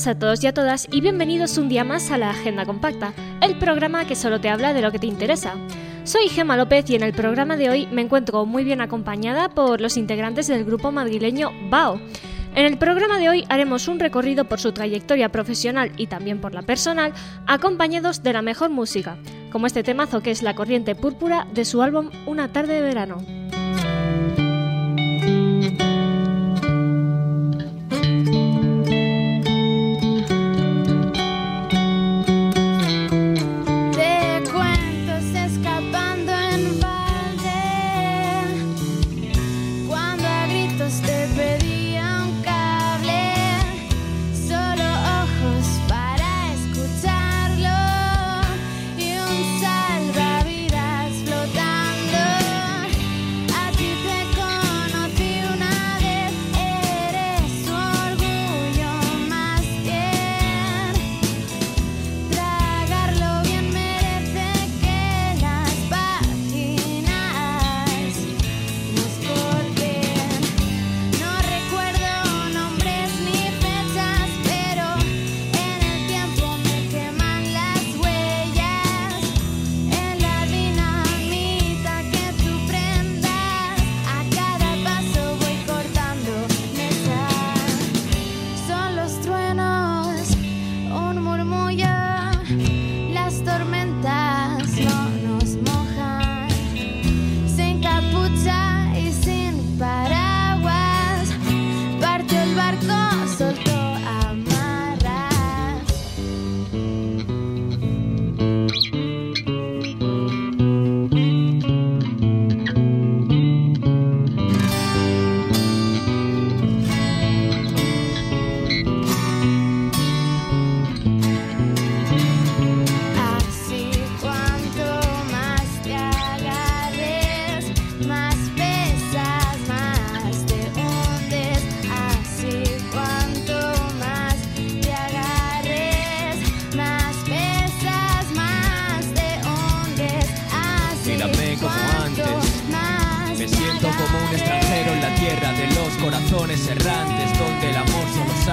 buenas a todos y a todas y bienvenidos un día más a la Agenda Compacta, el programa que solo te habla de lo que te interesa. Soy Gema López y en el programa de hoy me encuentro muy bien acompañada por los integrantes del grupo madrileño BAO. En el programa de hoy haremos un recorrido por su trayectoria profesional y también por la personal, acompañados de la mejor música, como este temazo que es La Corriente Púrpura de su álbum Una tarde de verano.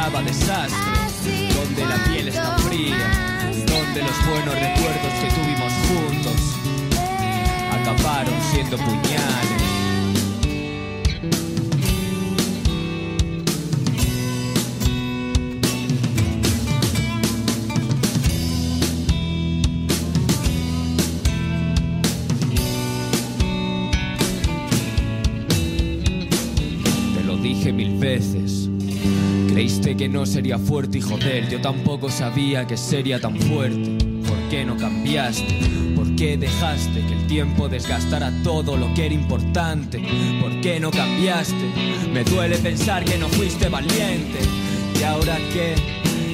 donde la piel está fría, donde los buenos recuerdos que tuvimos juntos acabaron siendo puñales. Sería fuerte y joder, yo tampoco sabía que sería tan fuerte. ¿Por qué no cambiaste? ¿Por qué dejaste que el tiempo desgastara todo lo que era importante? ¿Por qué no cambiaste? Me duele pensar que no fuiste valiente. ¿Y ahora qué?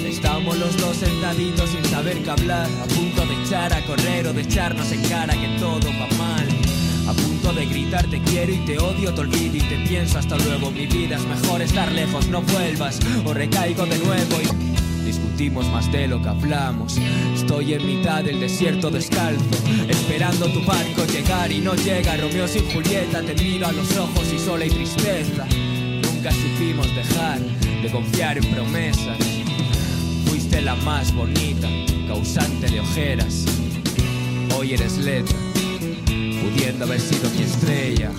Estamos los dos sentaditos sin saber qué hablar, a punto de echar a correr o de echarnos en cara que todo va mal. De gritar te quiero y te odio, te olvido y te pienso hasta luego. Mi vida es mejor estar lejos, no vuelvas o recaigo de nuevo y discutimos más de lo que hablamos. Estoy en mitad del desierto descalzo, esperando tu barco llegar y no llega. Romeo sin Julieta, te miro a los ojos y sola y tristeza. Nunca supimos dejar de confiar en promesas. Fuiste la más bonita, causante de ojeras. Hoy eres letra pudiendo haber sido mi estrella.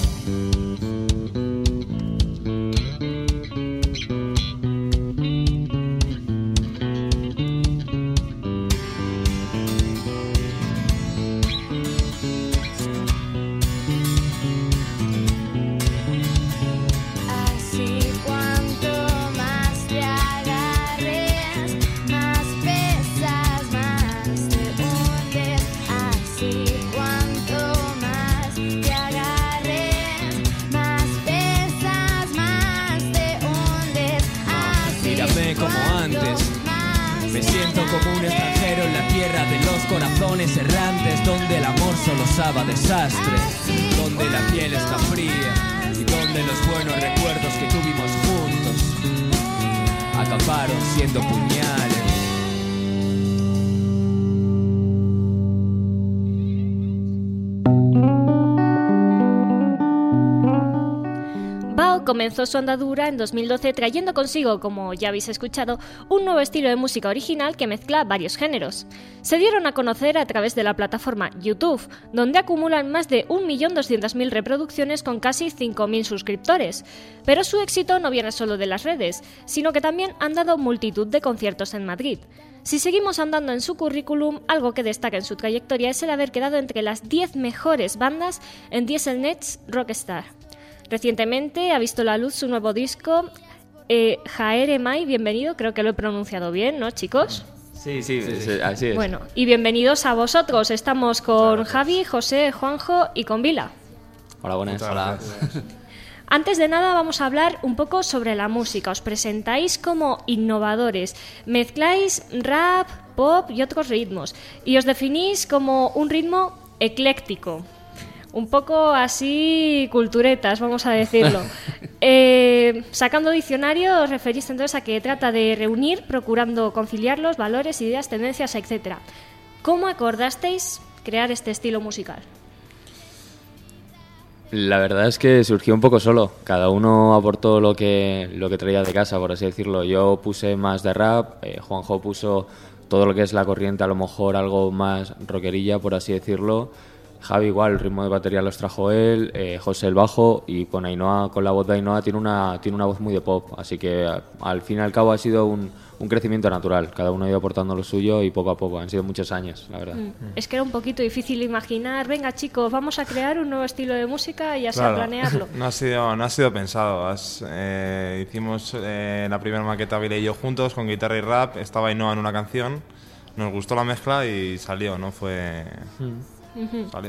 acamparon siendo puñal comenzó su andadura en 2012 trayendo consigo, como ya habéis escuchado, un nuevo estilo de música original que mezcla varios géneros. Se dieron a conocer a través de la plataforma YouTube, donde acumulan más de 1.200.000 reproducciones con casi 5.000 suscriptores. Pero su éxito no viene solo de las redes, sino que también han dado multitud de conciertos en Madrid. Si seguimos andando en su currículum, algo que destaca en su trayectoria es el haber quedado entre las 10 mejores bandas en Dieselnet's Rockstar. Recientemente ha visto la luz su nuevo disco, eh, Jaere Mai, bienvenido, creo que lo he pronunciado bien, ¿no, chicos? Sí, sí, así es. Bueno, y bienvenidos a vosotros. Estamos con Javi, José, Juanjo y con Vila. Hola, buenas. Hola. Antes de nada vamos a hablar un poco sobre la música. Os presentáis como innovadores. Mezcláis rap, pop y otros ritmos. Y os definís como un ritmo ecléctico. Un poco así culturetas, vamos a decirlo. Eh, sacando diccionario, os referís entonces a que trata de reunir, procurando conciliar los valores, ideas, tendencias, etc. ¿Cómo acordasteis crear este estilo musical? La verdad es que surgió un poco solo. Cada uno aportó lo que, lo que traía de casa, por así decirlo. Yo puse más de rap, eh, Juanjo puso todo lo que es la corriente, a lo mejor algo más rockerilla, por así decirlo. Javi igual, el ritmo de batería los trajo él, eh, José el bajo y con Ainhoa, con la voz de Ainhoa tiene una, tiene una voz muy de pop, así que al fin y al cabo ha sido un, un crecimiento natural. Cada uno ha ido aportando lo suyo y poco a poco. Han sido muchos años, la verdad. Mm. Es que era un poquito difícil imaginar, venga chicos, vamos a crear un nuevo estilo de música y así a planearlo. no, ha sido, no ha sido pensado. Eh, hicimos eh, la primera maqueta Vile y yo juntos con guitarra y rap. Estaba Ainhoa en una canción. Nos gustó la mezcla y salió, ¿no? Fue... Mm.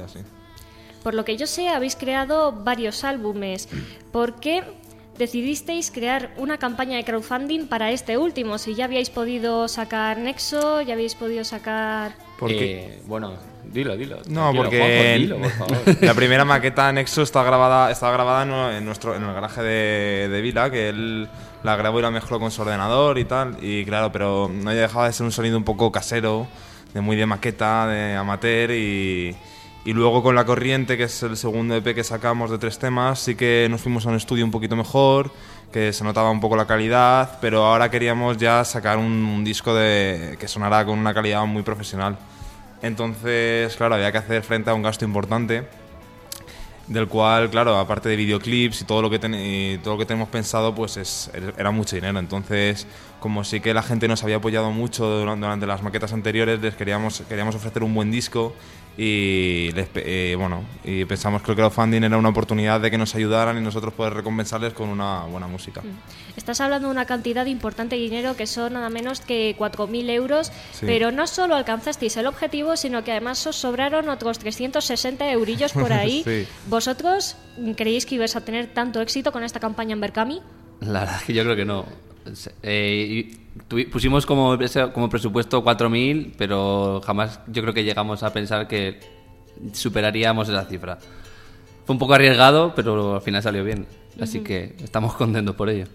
Así. Por lo que yo sé, habéis creado varios álbumes. ¿Por qué decidisteis crear una campaña de crowdfunding para este último. Si ya habíais podido sacar Nexo, ya habéis podido sacar... Porque, eh, bueno, dilo, dilo. No, porque la primera maqueta Nexo está grabada, está grabada en, nuestro, en el garaje de, de Vila, que él la grabó y la mezcló con su ordenador y tal. Y claro, pero no dejaba de ser un sonido un poco casero, de muy de maqueta, de amateur y y luego con La Corriente, que es el segundo EP que sacamos de tres temas, sí que nos fuimos a un estudio un poquito mejor, que se notaba un poco la calidad, pero ahora queríamos ya sacar un, disco de, que sonara con una calidad muy profesional. Entonces, claro, había que hacer frente a un gasto importante, del cual, claro, aparte de videoclips y todo lo que, todo lo que tenemos pensado, pues es, era mucho dinero. Entonces, como sí que la gente nos había apoyado mucho durante, durante las maquetas anteriores, les queríamos, queríamos ofrecer un buen disco y eh, bueno y pensamos que el crowdfunding era una oportunidad de que nos ayudaran y nosotros poder recompensarles con una buena música. Mm. Estás hablando de una cantidad importante de dinero que son nada menos que 4.000 euros, pero no solo alcanzasteis el objetivo, sino que además os sobraron otros 360 eurillos por ahí. ¿Vosotros creéis que ibais a tener tanto éxito con esta campaña en Berkami? La verdad es que yo creo que no. Eh, pusimos como, como presupuesto 4.000, pero jamás yo creo que llegamos a pensar que superaríamos esa cifra. Fue un poco arriesgado, pero al final salió bien. Así que estamos contentos por ello.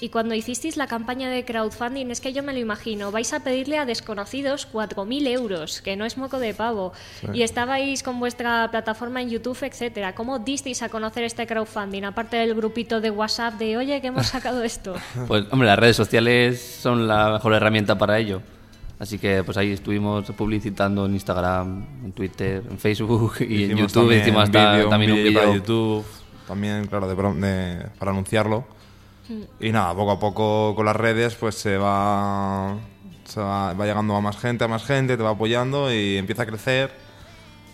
Y cuando hicisteis la campaña de crowdfunding, es que yo me lo imagino, vais a pedirle a desconocidos 4.000 euros, que no es moco de pavo, y estabais con vuestra plataforma en YouTube, etcétera. ¿Cómo disteis a conocer este crowdfunding, aparte del grupito de WhatsApp de, oye, que hemos sacado esto? Pues, hombre, las redes sociales son la mejor herramienta para ello. Así que pues ahí estuvimos publicitando en Instagram, en Twitter, en Facebook y en YouTube. También, hicimos también un vídeo para YouTube, también, claro, de, para anunciarlo. Mm. Y nada, poco a poco con las redes pues se va, se va, va llegando a más gente, a más gente, te va apoyando y empieza a crecer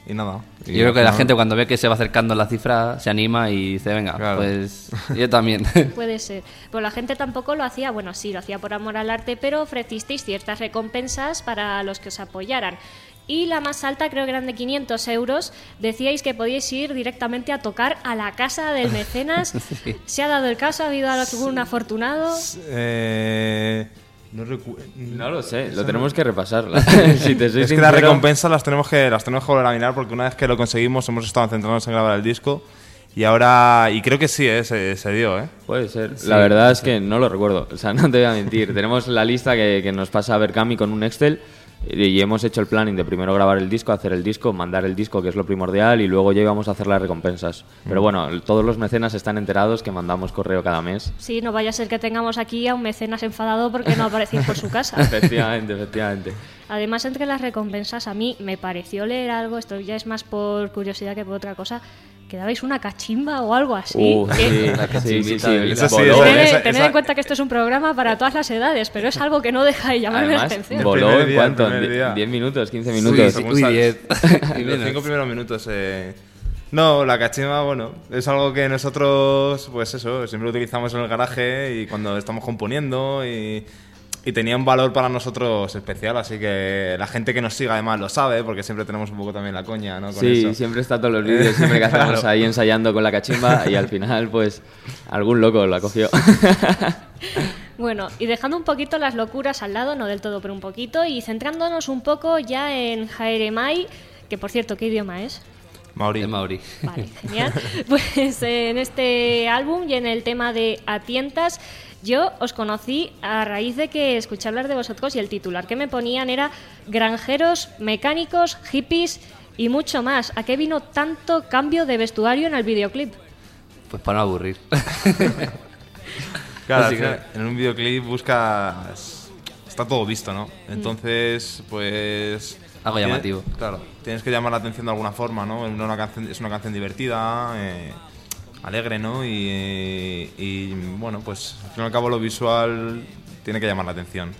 y nada. yo creo que la gente cuando ve que se va acercando la cifra se anima y dice, venga, pues yo también. Puede ser. Pues la gente tampoco lo hacía, bueno, sí, lo hacía por amor al arte, pero ofrecisteis ciertas recompensas para los que os apoyaran. Y la más alta, creo que eran de 500 euros, decíais que podíais ir directamente a tocar a la casa del mecenas. ¿Se ha dado el caso? ¿Ha habido algún afortunado? Eh... No, lo sé, lo tenemos que repasar. si es que las recompensas las tenemos que, las tenemos que volver a mirar porque una vez que lo conseguimos hemos estado centrados en grabar el disco y ahora, y creo que sí, eh, se, dio, ¿eh? Puede ser. la verdad es que no lo recuerdo, o sea, no te voy a mentir. tenemos la lista que, que nos pasa a ver Cami con un Excel y hemos hecho el planning de primero grabar el disco, hacer el disco, mandar el disco, que es lo primordial, y luego ya íbamos a hacer las recompensas. Pero bueno, todos los mecenas están enterados que mandamos correo cada mes. Sí, no vaya a ser que tengamos aquí a un mecenas enfadado porque no aparecéis por su casa. efectivamente, efectivamente. Además, entre las recompensas, a mí me pareció leer algo, esto ya es más por curiosidad que por otra cosa, que dabais una cachimba o algo así. Uh, sí, sí, sí, sí. Eso sí, eso- Tened, esa- tened esa- en cuenta que esto es un programa para todas las edades, pero es algo que no deja de llamarme la atención. Voló en cuánto, el primer en día. 10 minutos, 15 Uy, minutos. sí. Sal- 10. Y los menos. cinco primeros minutos. eh. No, la cachimba, bueno, es algo que nosotros, pues eso, siempre utilizamos en el garaje y cuando estamos componiendo y, y tenía un valor para nosotros especial, así que la gente que nos siga además lo sabe, porque siempre tenemos un poco también la coña, ¿no? Con Sí, eso. siempre está todos los vídeos, siempre que hacemos Claro. ahí ensayando con la cachimba y al final, pues, algún loco la cogió. Bueno, y dejando un poquito las locuras al lado, no del todo, pero un poquito, y centrándonos un poco ya en Jaeremai, que por cierto, ¿qué idioma es? Mauri. De Mauri. Vale, genial. Pues en este álbum y en el tema de Atientas, yo os conocí a raíz de que escuché hablar de vosotros y el titular que me ponían era Granjeros, mecánicos, hippies y mucho más. ¿A qué vino tanto cambio de vestuario en el videoclip? Pues para no aburrir. Claro, Así que- en un videoclip buscas. Está todo visto, ¿no? Entonces, pues. Algo llamativo. Claro, tienes que llamar la atención de alguna forma, ¿no? Es una canción, es una canción divertida, eh, alegre, ¿no? Y, y, bueno, pues al fin y al cabo lo visual tiene que llamar la atención.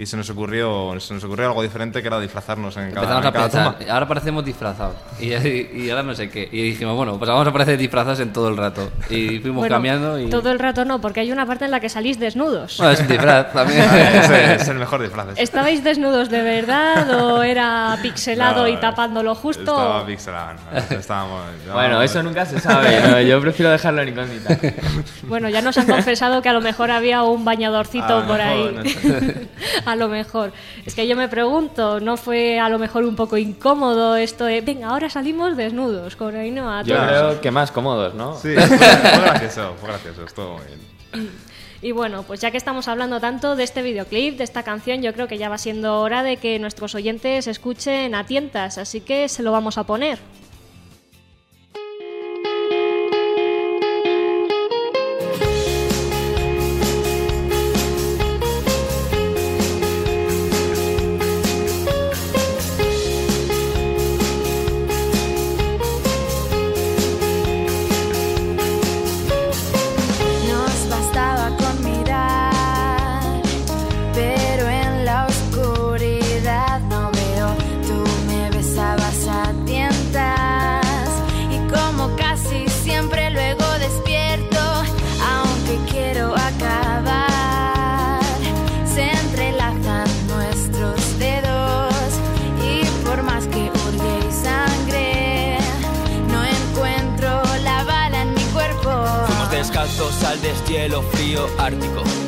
Y se nos ocurrió, se nos ocurrió algo diferente que era disfrazarnos en cada, Empezamos a en cada pensar, toma. ahora parecemos disfrazados. Y, y ahora no sé qué. Y dijimos, bueno, pues vamos a parecer disfrazados en todo el rato. Y fuimos Bueno, cambiando y... todo el rato no, porque hay una parte en la que salís desnudos. Bueno, es un disfraz también. Ese es el mejor disfraz. ¿Estabais desnudos de verdad o era pixelado No, y tapándolo justo? Estaba pixelado, no, estábamos- bueno, eso nunca se sabe, ¿no? yo prefiero dejarlo en incógnita. Bueno, ya nos han confesado que a lo mejor había un bañadorcito por ahí. a lo mejor. Es que yo me pregunto, ¿no fue a lo mejor un poco incómodo esto de, venga, ahora salimos desnudos con Ainhoa? Yo todos"? creo que más cómodos, ¿no? Sí, fue, fue gracioso, fue gracioso, estuvo muy bien. Y bueno, pues ya que estamos hablando tanto de este videoclip, de esta canción, yo creo que ya va siendo hora de que nuestros oyentes escuchen a tientas, así que se lo vamos a poner.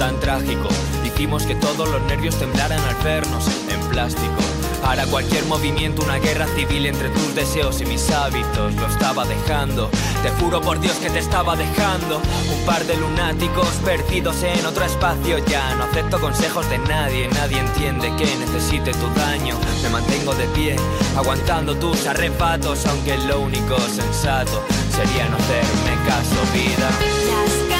Tan trágico. Hicimos que todos los nervios temblaran al vernos en plástico. Para cualquier movimiento, una guerra civil entre tus deseos y mis hábitos. Lo estaba dejando, te juro por Dios que te estaba dejando. Un par de lunáticos perdidos en otro espacio. Ya no acepto consejos de nadie, nadie entiende que necesite tu daño. Me mantengo de pie, aguantando tus arrebatos, aunque lo único sensato sería no hacerme caso, vida.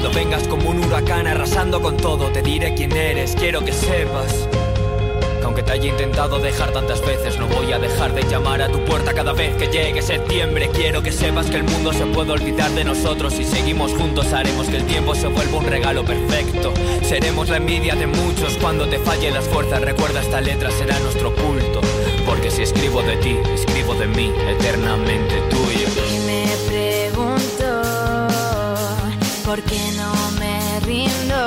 Cuando vengas como un huracán arrasando con todo. Te diré quién eres. Quiero que sepas Que aunque te haya intentado dejar tantas veces, no voy a dejar de llamar a tu puerta cada vez que llegue septiembre. Quiero que sepas que el mundo se puede olvidar de nosotros. Si seguimos juntos, haremos que el tiempo se vuelva un regalo perfecto. Seremos la envidia de muchos cuando te fallen las fuerzas. Recuerda, esta letra será nuestro culto. Porque si escribo de ti, escribo de mí, eternamente tuyo. Por qué no me rindo.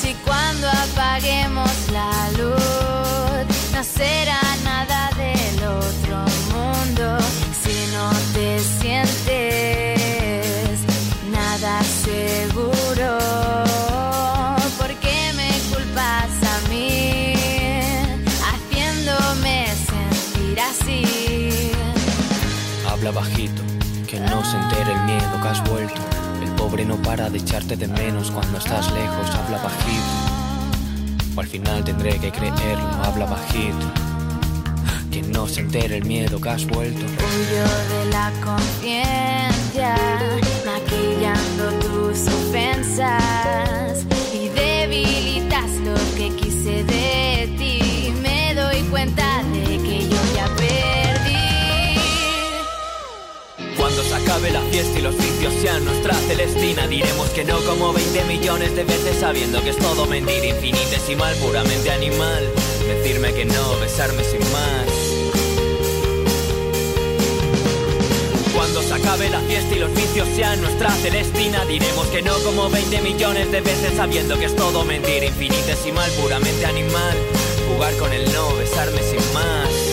Si cuando apaguemos la luz no será nada del otro mundo. Si no te sientes nada seguro, ¿por qué me culpas a mí haciéndome sentir así? Habla bajito, que no se entere el miedo que has vuelto. Pobre no para de echarte de menos cuando estás lejos. Habla bajito, o al final tendré que creerlo. Habla bajito, que no se entere el miedo que has vuelto. Huyo de la conciencia, maquillando tus ofensas y debilitas lo que quise de acabe la fiesta y los vicios sean nuestra celestina. Diremos que no como 20 millones de veces sabiendo que es todo mentira infinitesimal, puramente animal Decirme que no, besarme sin más. Cuando se acabe la fiesta y los vicios sean nuestra celestina Diremos que no como 20 millones de veces sabiendo que es todo mentira infinitesimal, puramente animal Jugar con el no, besarme sin más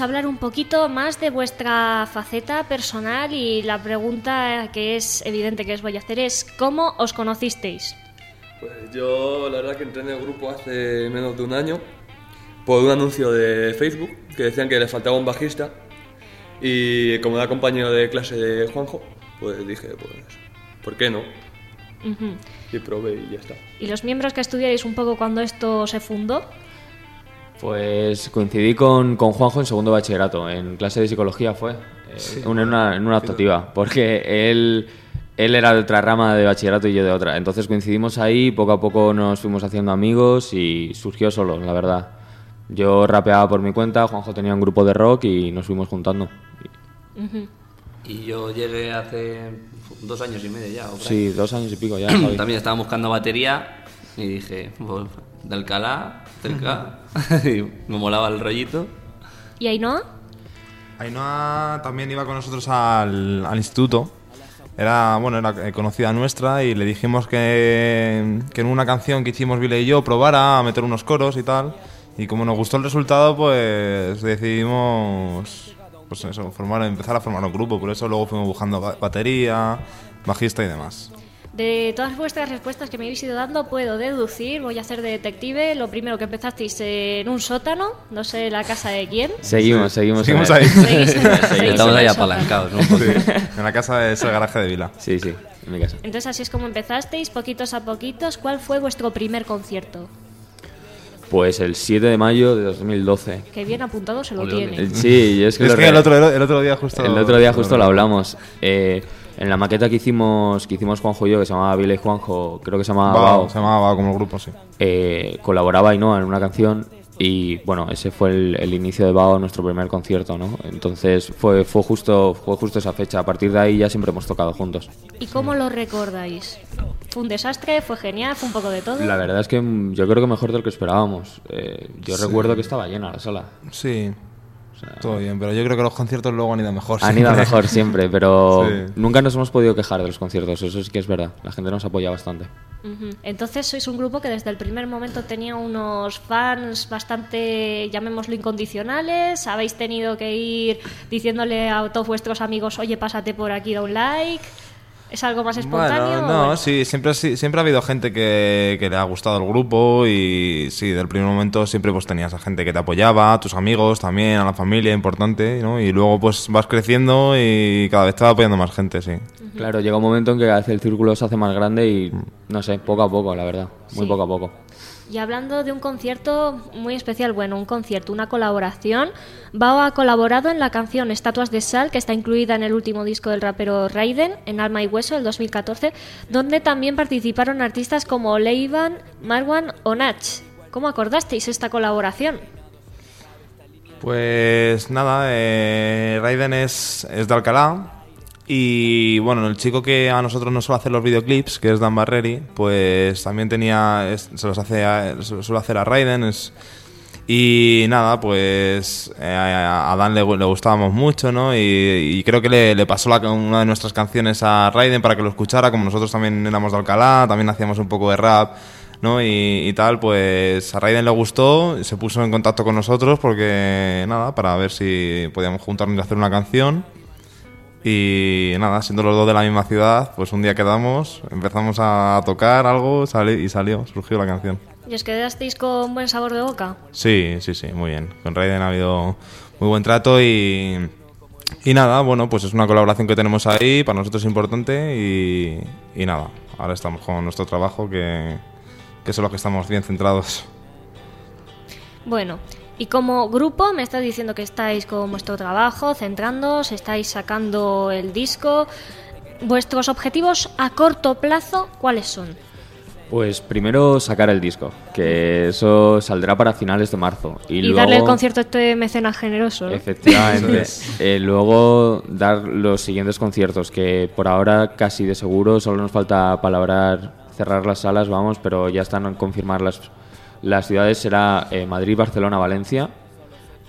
vamos a hablar un poquito más de vuestra faceta personal y la pregunta que es evidente que os voy a hacer es ¿cómo os conocisteis? Pues yo la verdad que entré en el grupo hace menos de un año por un anuncio de Facebook que decían que le faltaba un bajista y como era compañero de clase de Juanjo, pues dije, pues, ¿por qué no? Ujú. Y probé y ya está. ¿Y los miembros que estudiáis un poco cuando esto se fundó? Pues coincidí con, con Juanjo en segundo bachillerato, en clase de psicología fue, eh, en, una, en una optativa, porque él, él era de otra rama de bachillerato y yo de otra. Entonces coincidimos ahí, poco a poco nos fuimos haciendo amigos y surgió solo, la verdad. Yo rapeaba por mi cuenta, Juanjo tenía un grupo de rock y nos fuimos juntando. Y yo llegué hace dos años y medio ya. o. Sí, dos años y pico ya. Javi. También estaba buscando batería y dije, pues, de Alcalá, cerca. y me molaba el rollito. ¿Y Ainhoa? Ainhoa también iba con nosotros al, al instituto. Era, bueno, era eh, conocida nuestra y le dijimos que, que en una canción que hicimos Vile y yo probara a meter unos coros y tal. Y como nos gustó el resultado, pues decidimos pues eso, formar, empezar a formar un grupo. Por eso luego fuimos buscando ba- batería, bajista y demás. De todas vuestras respuestas que me habéis ido dando, puedo deducir, voy a hacer de detective, lo primero que empezasteis en un sótano, no sé la casa de quién. Seguimos, seguimos. Seguimos ahí. Seguís seguís Estamos en ahí el apalancados, ¿no? Sí, en la casa de ese garaje de Vila. Sí, sí, en mi casa. Entonces así es como empezasteis, poquitos a poquitos. ¿Cuál fue vuestro primer concierto? Pues el 7 de mayo de 2012. Que bien apuntado se lo ole. tiene. El- Sí, yo es que, Es lo que re- el otro, el otro día justo... El otro día justo lo hablamos. Eh, en la maqueta que hicimos, que hicimos Juanjo y yo, que se llamaba Vila y Juanjo, creo que se llamaba Bao, Bao, se llamaba Bao como el grupo, sí. eh, colaboraba Ainhoa en una canción y bueno, ese fue el, el inicio de Bao, nuestro primer concierto, ¿no? Entonces fue, fue, justo, fue justo esa fecha. A partir de ahí ya siempre hemos tocado juntos. ¿Y cómo lo recordáis? ¿Fue un desastre? ¿Fue genial? ¿Fue un poco de todo? La verdad es que yo creo que mejor de lo que esperábamos. Eh, yo recuerdo que estaba llena la sala. Sí, sea, Todo bien, pero yo creo que los conciertos luego han ido mejor. han ido mejor siempre, pero Sí. nunca nos hemos podido quejar de los conciertos, eso sí que es verdad. La gente nos apoya bastante. Entonces sois un grupo que desde el primer momento tenía unos fans bastante, llamémoslo, incondicionales. Habéis tenido que ir diciéndole a todos vuestros amigos, oye, pásate por aquí, da un like. ¿Es algo más espontáneo? Bueno, no, sí, siempre, siempre ha habido gente que, que le ha gustado el grupo y sí, del primer momento siempre pues tenías a gente que te apoyaba, a tus amigos también, a la familia, importante, ¿no? Y luego pues vas creciendo y cada vez te va apoyando más gente, sí. Claro, llega un momento en que cada vez el círculo se hace más grande y, no sé, poco a poco, la verdad. Muy Sí. poco a poco. Y hablando de un concierto muy especial, bueno, un concierto, una colaboración, Bao ha colaborado en la canción Estatuas de Sal, que está incluida en el último disco del rapero Raiden, en Alma y Hueso, del 2014, donde también participaron artistas como Leivan, Marwan o Nach. ¿Cómo acordasteis esta colaboración? Pues nada, eh, Raiden es, es de Alcalá y bueno, el chico que a nosotros nos suele hacer los videoclips, que es Dan Barreri, pues también tenía, se los hace a, suele hacer a Raiden y nada, pues eh, a Dan le, gu- le gustábamos mucho, ¿no? Y, creo que le, le pasó la- una de nuestras canciones a Raiden para que lo escuchara, como nosotros también éramos de Alcalá, también hacíamos un poco de rap. ¿no? Y, y tal, pues a Raiden le gustó, se puso en contacto con nosotros porque, nada, para ver si podíamos juntarnos y hacer una canción. Y nada, siendo los dos de la misma ciudad, pues un día quedamos, empezamos a tocar algo y salió, surgió la canción. ¿Y os quedasteis con buen sabor de boca? Sí, sí, sí, muy bien. Con Raiden ha habido muy buen trato y, y nada, bueno, pues es una colaboración que tenemos ahí, para nosotros es importante y, y nada, ahora estamos con nuestro trabajo que, que es en lo que estamos bien centrados. Bueno, y como grupo me estás diciendo que estáis con vuestro trabajo, centrándoos, estáis sacando el disco. ¿Vuestros objetivos a corto plazo cuáles son? Pues primero sacar el disco, que eso saldrá para finales de marzo. Y, Y, luego, darle el concierto a este mecenas generoso. ¿no? Efectivamente. Eh, luego dar los siguientes conciertos, que por ahora casi de seguro solo nos falta palabrar, cerrar las salas, vamos, pero ya están confirmar las, las ciudades. Será eh, Madrid, Barcelona, Valencia.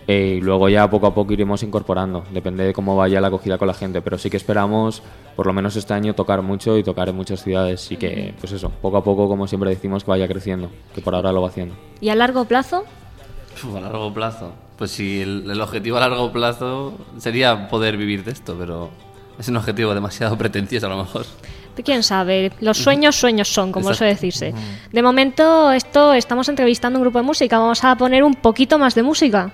eh, y luego ya poco a poco iremos incorporando, depende de cómo vaya la acogida con la gente, pero sí que esperamos, por lo menos este año, tocar mucho y tocar en muchas ciudades. Y que, pues eso, poco a poco, como siempre decimos, que vaya creciendo, que por ahora lo va haciendo. ¿Y a largo plazo? Uf, a largo plazo. Pues sí, el, el objetivo a largo plazo sería poder vivir de esto, pero es un objetivo demasiado pretencioso a lo mejor. ¿Quién sabe? Los sueños, sueños son, como suele decirse. De momento, esto estamos entrevistando un grupo de música. Vamos a poner un poquito más de música.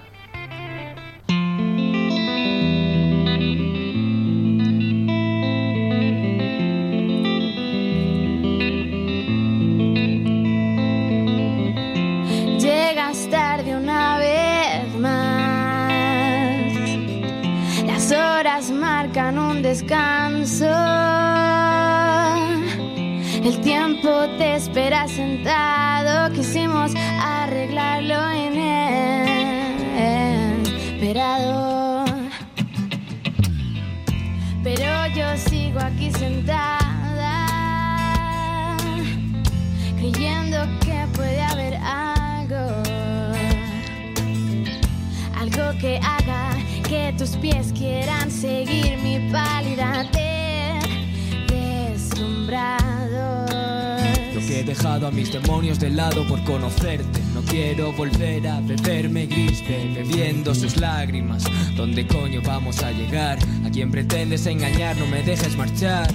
Dejado a mis demonios de lado por conocerte. No quiero volver a beberme gris, be- bebiendo sus lágrimas. ¿Dónde coño vamos a llegar? ¿A quién pretendes engañar? No me dejes marchar.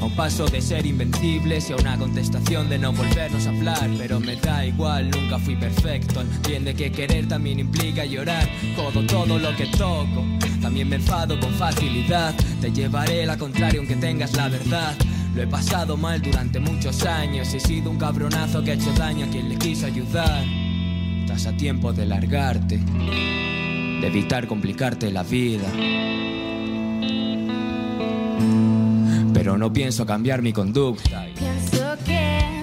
A un paso de ser invencibles y a una contestación de no volvernos a hablar. Pero me da igual, nunca fui perfecto. Entiende que querer también implica llorar. Jodo todo lo que toco. También me enfado con facilidad. Te llevaré la contraria aunque tengas la verdad. Lo he pasado mal durante muchos años. He sido un cabronazo que ha hecho daño a quien le quiso ayudar. Estás a tiempo de largarte. De evitar complicarte la vida. Pero no pienso cambiar mi conducta. Pienso que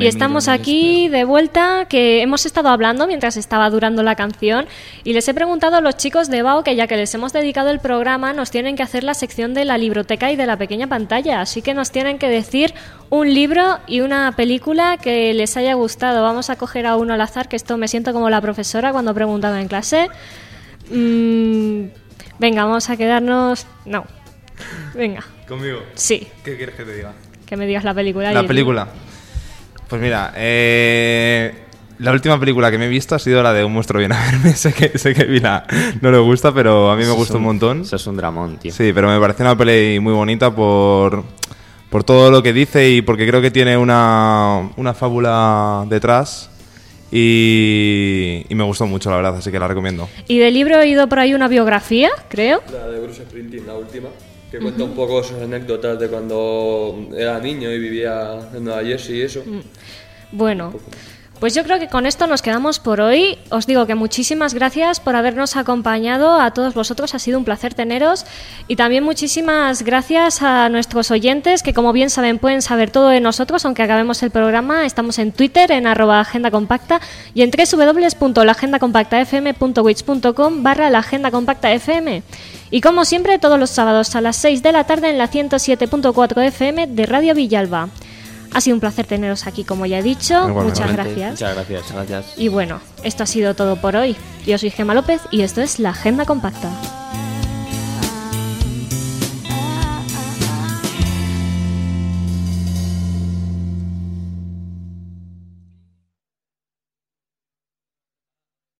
Y estamos aquí de vuelta, que hemos estado hablando mientras estaba durando la canción y les he preguntado a los chicos de BAO que ya que les hemos dedicado el programa nos tienen que hacer la sección de la libroteca y de la pequeña pantalla, así que nos tienen que decir un libro y una película que les haya gustado. Vamos a coger a uno al azar, que esto me siento como la profesora cuando preguntaba en clase. Mm, venga, vamos a quedarnos... No. Venga, ¿Conmigo? sí, ¿Qué quieres que te diga? que me digas la película. La el película. Pues mira, eh, la última película que me he visto ha sido la de Un monstruo viene a verme. sé que, sé que Vila no le gusta, pero a mí me gusta un montón. Eso es un dramón, tío. Sí, pero me parece una peli muy bonita por, por todo lo que dice y porque creo que tiene una, una fábula detrás. Y, y me gustó mucho, la verdad, así que la recomiendo. Y del libro he oído por ahí una biografía, creo. La de Bruce Springsteen, la última, que cuenta un poco sus anécdotas de cuando era niño y vivía en Nueva Jersey y eso. Bueno, pues yo creo que con esto nos quedamos por hoy. Os digo que muchísimas gracias por habernos acompañado a todos vosotros. Ha sido un placer teneros. Y también muchísimas gracias a nuestros oyentes que, como bien saben, pueden saber todo de nosotros, aunque acabemos el programa. Estamos en Twitter, en arroba agenda compacta y en www.lagendacompactafm.wix.com barra la agenda compacta FM. Y como siempre, todos los sábados a las 6 de la tarde en la 107.4 FM de Radio Villalba. Ha sido un placer teneros aquí, como ya he dicho. Muchas gracias. Muchas gracias. Gracias. Y bueno, esto ha sido todo por hoy. Yo soy Gema López y esto es la Agenda Compacta.